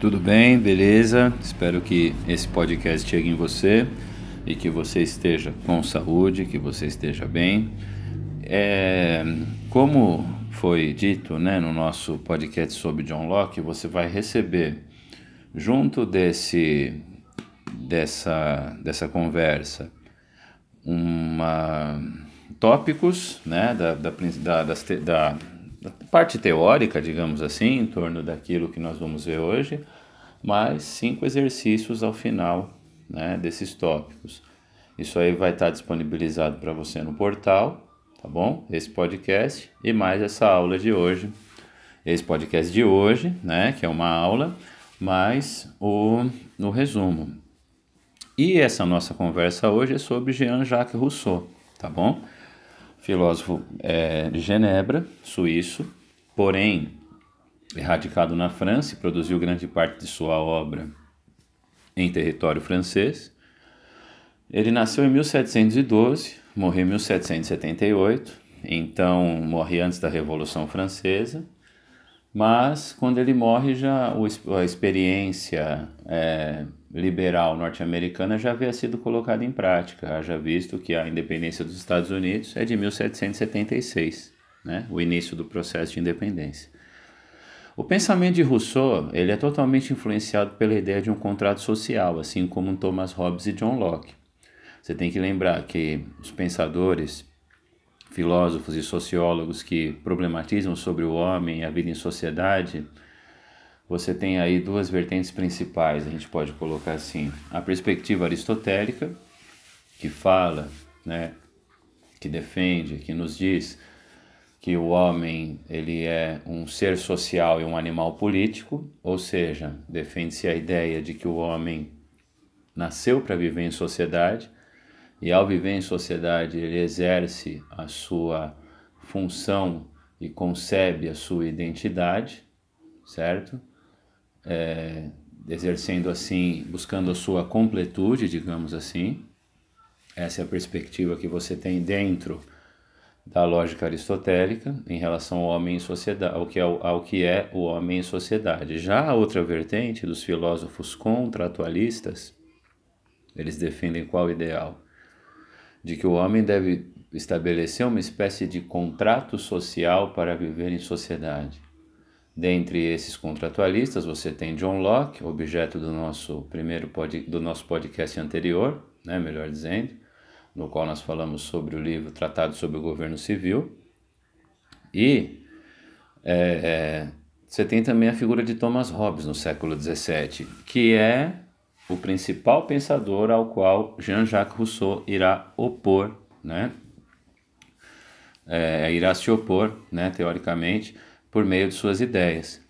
Tudo bem, beleza? Espero que esse podcast chegue em você e que você esteja com saúde, que você esteja bem. É, como foi dito né, no nosso podcast sobre John Locke, você vai receber junto desse, dessa, dessa conversa uma, tópicos né, da, da, da, da, parte teórica, digamos assim, em torno daquilo que nós vamos ver hoje, mais cinco exercícios ao final né, desses tópicos. Isso aí vai estar disponibilizado para você no portal, tá bom? Esse podcast e mais essa aula de hoje. Esse podcast de hoje, né, que é uma aula, mais o, o resumo. E essa nossa conversa hoje é sobre Jean-Jacques Rousseau, tá bom? Filósofo é, de Genebra, suíço, porém radicado na França e produziu grande parte de sua obra em território francês. Ele nasceu em 1712, morreu em 1778, então morre antes da Revolução Francesa, mas quando ele morre já a experiência é, liberal norte-americana já havia sido colocada em prática, já visto que a independência dos Estados Unidos é de 1776, né, o início do processo de independência. O pensamento de Rousseau ele é totalmente influenciado pela ideia de um contrato social, assim como Thomas Hobbes e John Locke. Você tem que lembrar que os pensadores, filósofos e sociólogos que problematizam sobre o homem e a vida em sociedade você tem aí duas vertentes principais, a gente pode colocar assim: a perspectiva aristotélica, que fala, né, que defende, que nos diz que o homem ele é um ser social e um animal político, ou seja, defende-se a ideia de que o homem nasceu para viver em sociedade e ao viver em sociedade ele exerce a sua função e concebe a sua identidade, certo? É, exercendo assim, buscando a sua completude, digamos assim. Essa é a perspectiva que você tem dentro da lógica aristotélica em relação ao homem em sociedade, ao que é, ao que é o homem em sociedade. Já a outra vertente dos filósofos contratualistas, eles defendem qual ideal? De que o homem deve estabelecer uma espécie de contrato social para viver em sociedade. Dentre esses contratualistas, você tem John Locke, objeto do nosso primeiro pod, do nosso podcast anterior, né, melhor dizendo, no qual nós falamos sobre o livro Tratado sobre o Governo Civil. E é, é, você tem também a figura de Thomas Hobbes no século XVII, que é o principal pensador ao qual Jean-Jacques Rousseau irá opor, né? É, irá se opor, né, teoricamente, por meio de suas ideias.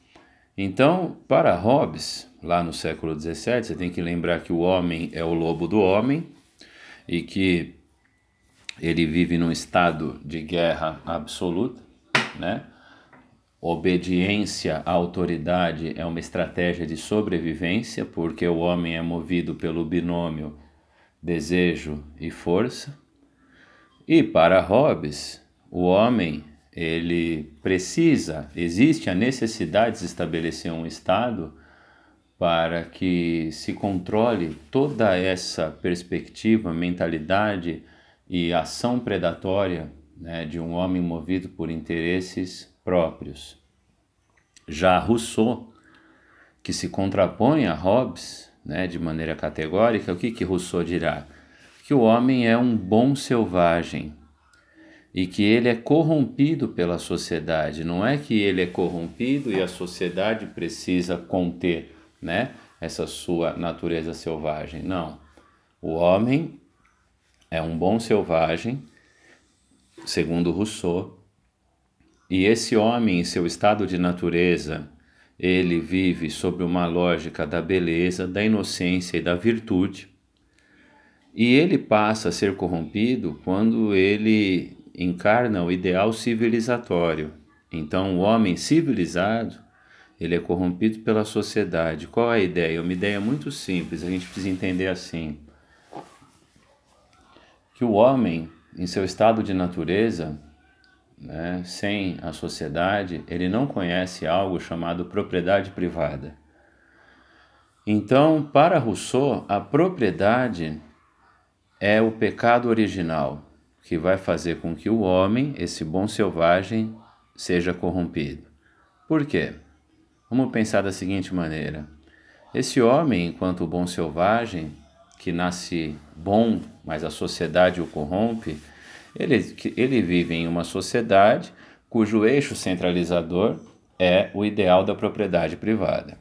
Então, para Hobbes, lá no século XVII, você tem que lembrar que o homem é o lobo do homem e que ele vive num estado de guerra absoluta, né? Obediência à autoridade é uma estratégia de sobrevivência, porque o homem é movido pelo binômio desejo e força. E para Hobbes, o homem ele precisa, existe a necessidade de estabelecer um Estado para que se controle toda essa perspectiva, mentalidade e ação predatória né, de um homem movido por interesses próprios. Já Rousseau, que se contrapõe a Hobbes né, de maneira categórica, o que, que Rousseau dirá? Que o homem é um bom selvagem, e que ele é corrompido pela sociedade. Não é que ele é corrompido e a sociedade precisa conter, né, essa sua natureza selvagem. Não. O homem é um bom selvagem, segundo Rousseau, e esse homem, em seu estado de natureza, ele vive sob uma lógica da beleza, da inocência e da virtude. E ele passa a ser corrompido quando ele encarna o ideal civilizatório. Então, o homem civilizado, ele é corrompido pela sociedade. Qual é a ideia? Uma ideia muito simples, a gente precisa entender assim. Que o homem, em seu estado de natureza, né, sem a sociedade, ele não conhece algo chamado propriedade privada. Então, para Rousseau, a propriedade é o pecado original que vai fazer com que o homem, esse bom selvagem, seja corrompido. Por quê? Vamos pensar da seguinte maneira: esse homem, enquanto bom selvagem, que nasce bom, mas a sociedade o corrompe, ele, ele vive em uma sociedade cujo eixo centralizador é o ideal da propriedade privada.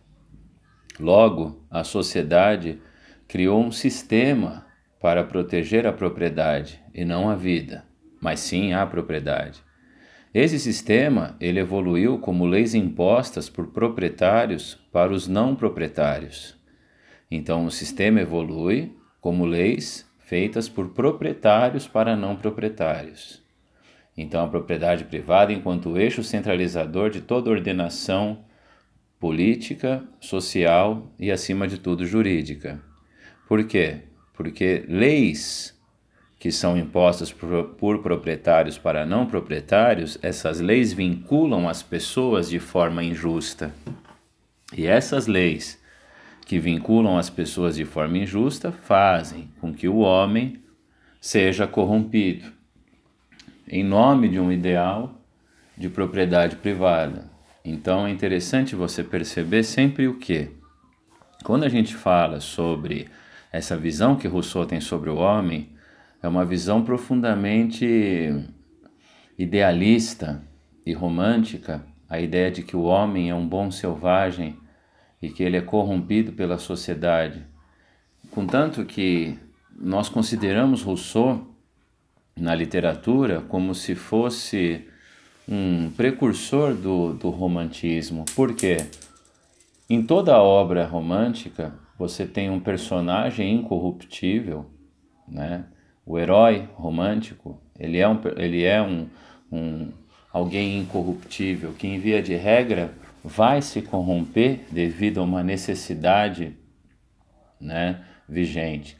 Logo, a sociedade criou um sistema para proteger a propriedade e não a vida, mas sim a propriedade. Esse sistema ele evoluiu como leis impostas por proprietários para os não proprietários. Então o sistema evolui como leis feitas por proprietários para não proprietários. Então a propriedade privada enquanto eixo centralizador de toda ordenação política, social e acima de tudo jurídica. Por quê? Porque leis que são impostas por, por, proprietários para não proprietários, essas leis vinculam as pessoas de forma injusta. E essas leis que vinculam as pessoas de forma injusta fazem com que o homem seja corrompido em nome de um ideal de propriedade privada. Então é interessante você perceber sempre o que, quando a gente fala sobre essa visão que Rousseau tem sobre o homem, é uma visão profundamente idealista e romântica, a ideia de que o homem é um bom selvagem e que ele é corrompido pela sociedade. Contanto que nós consideramos Rousseau na literatura como se fosse um precursor do, do romantismo. Por quê? Em toda obra romântica, você tem um personagem incorruptível, né? O herói romântico, ele é um, ele é um, um alguém incorruptível que, em via de regra, vai se corromper devido a uma necessidade né, vigente.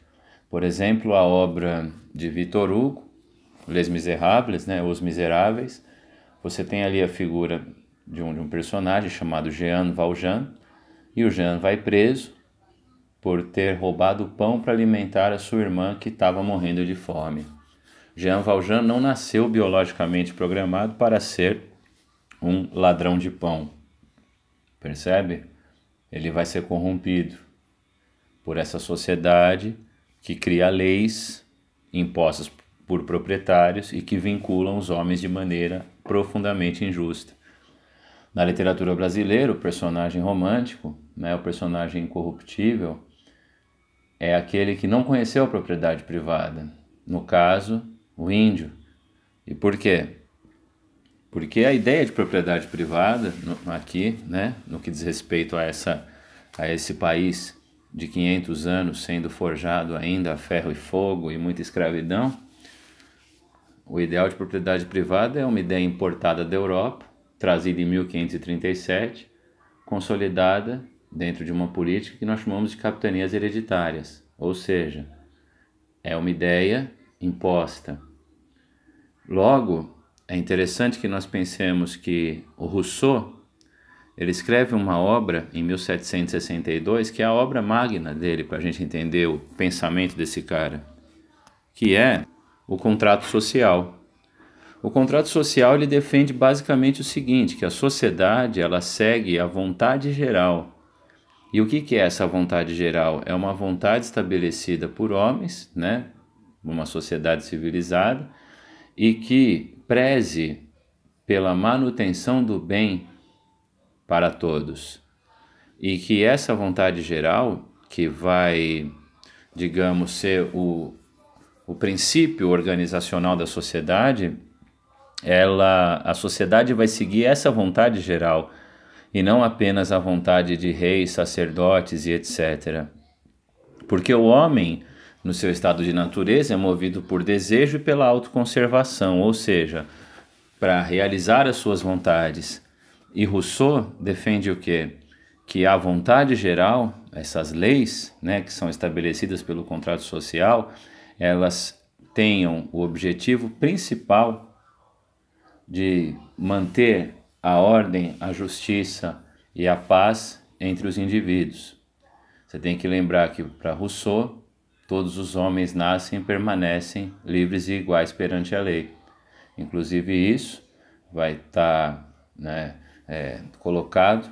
Por exemplo, a obra de Victor Hugo, Les Miserables, né, Os Miseráveis, você tem ali a figura de um, de um personagem chamado Jean Valjean, e o Jean vai preso por ter roubado pão para alimentar a sua irmã que estava morrendo de fome. Jean Valjean não nasceu biologicamente programado para ser um ladrão de pão. Percebe? Ele vai ser corrompido por essa sociedade que cria leis impostas por proprietários e que vinculam os homens de maneira profundamente injusta. Na literatura brasileira, o personagem romântico, né, o personagem incorruptível, é aquele que não conheceu a propriedade privada. No caso, o índio. E por quê? Porque a ideia de propriedade privada no, aqui, né, no que diz respeito a, essa, a esse país de 500 anos sendo forjado ainda a ferro e fogo e muita escravidão, o ideal de propriedade privada é uma ideia importada da Europa, trazida em 1537, consolidada dentro de uma política que nós chamamos de capitanias hereditárias, ou seja, é uma ideia imposta. Logo, é interessante que nós pensemos que o Rousseau ele escreve uma obra em 1762 que é a obra magna dele para a gente entender o pensamento desse cara, que é o contrato social. O contrato social ele defende basicamente o seguinte, que a sociedade ela segue a vontade geral e o que, que é essa vontade geral? É uma vontade estabelecida por homens, né? uma sociedade civilizada, e que preze pela manutenção do bem para todos. E que essa vontade geral, que vai, digamos, ser o, o princípio organizacional da sociedade, ela, a sociedade vai seguir essa vontade geral e não apenas a vontade de reis, sacerdotes e etc. Porque o homem, no seu estado de natureza, é movido por desejo e pela autoconservação, ou seja, para realizar as suas vontades. E Rousseau defende o quê? Que a vontade geral, essas leis né, que são estabelecidas pelo contrato social, elas tenham o objetivo principal de manter a ordem, a justiça e a paz entre os indivíduos. Você tem que lembrar que para Rousseau, todos os homens nascem e permanecem livres e iguais perante a lei. Inclusive isso vai estar tá, né, é, colocado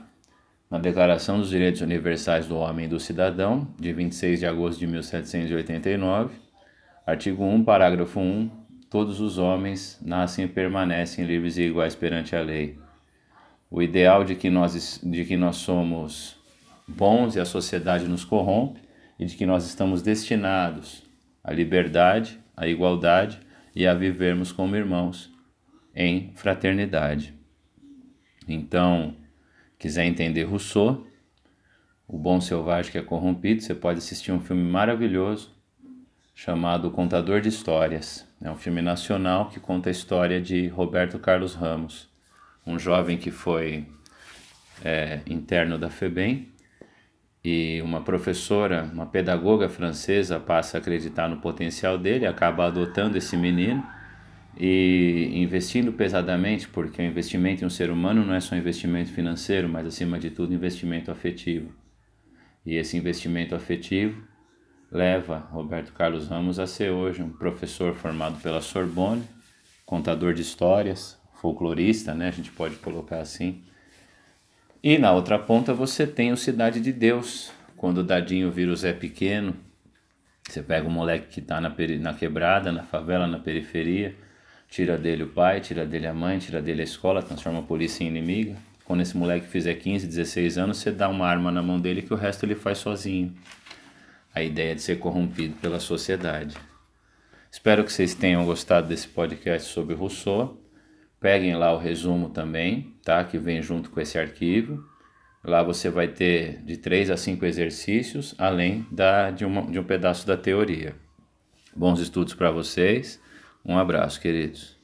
na Declaração dos Direitos Universais do Homem e do Cidadão, de 26 de agosto de 1789, artigo 1, parágrafo 1, todos os homens nascem e permanecem livres e iguais perante a lei. O ideal de que nós, de que nós somos bons e a sociedade nos corrompe, e de que nós estamos destinados à liberdade, à igualdade e a vivermos como irmãos em fraternidade. Então, quiser entender Rousseau, O Bom Selvagem que é Corrompido, você pode assistir um filme maravilhoso chamado Contador de Histórias. É um filme nacional que conta a história de Roberto Carlos Ramos, um jovem que foi é, interno da FEBEM e uma professora, uma pedagoga francesa passa a acreditar no potencial dele, acaba adotando esse menino e investindo pesadamente, porque o investimento em um ser humano não é só investimento financeiro, mas acima de tudo investimento afetivo. E esse investimento afetivo leva Roberto Carlos Ramos a ser hoje um professor formado pela Sorbonne, contador de histórias, folclorista, né? A gente pode colocar assim. E na outra ponta você tem o Cidade de Deus, quando o Dadinho vira o Zé Pequeno, você pega o moleque que está na, na quebrada, na favela, na periferia, tira dele o pai, tira dele a mãe, tira dele a escola, transforma a polícia em inimiga. Quando esse moleque fizer 15, 16 anos, você dá uma arma na mão dele que o resto ele faz sozinho. A ideia de ser corrompido pela sociedade. Espero que vocês tenham gostado desse podcast sobre Rousseau. Peguem lá o resumo também, tá? Que vem junto com esse arquivo. Lá você vai ter de três a cinco exercícios, além da, de, uma, de um pedaço da teoria. Bons estudos para vocês. Um abraço, queridos.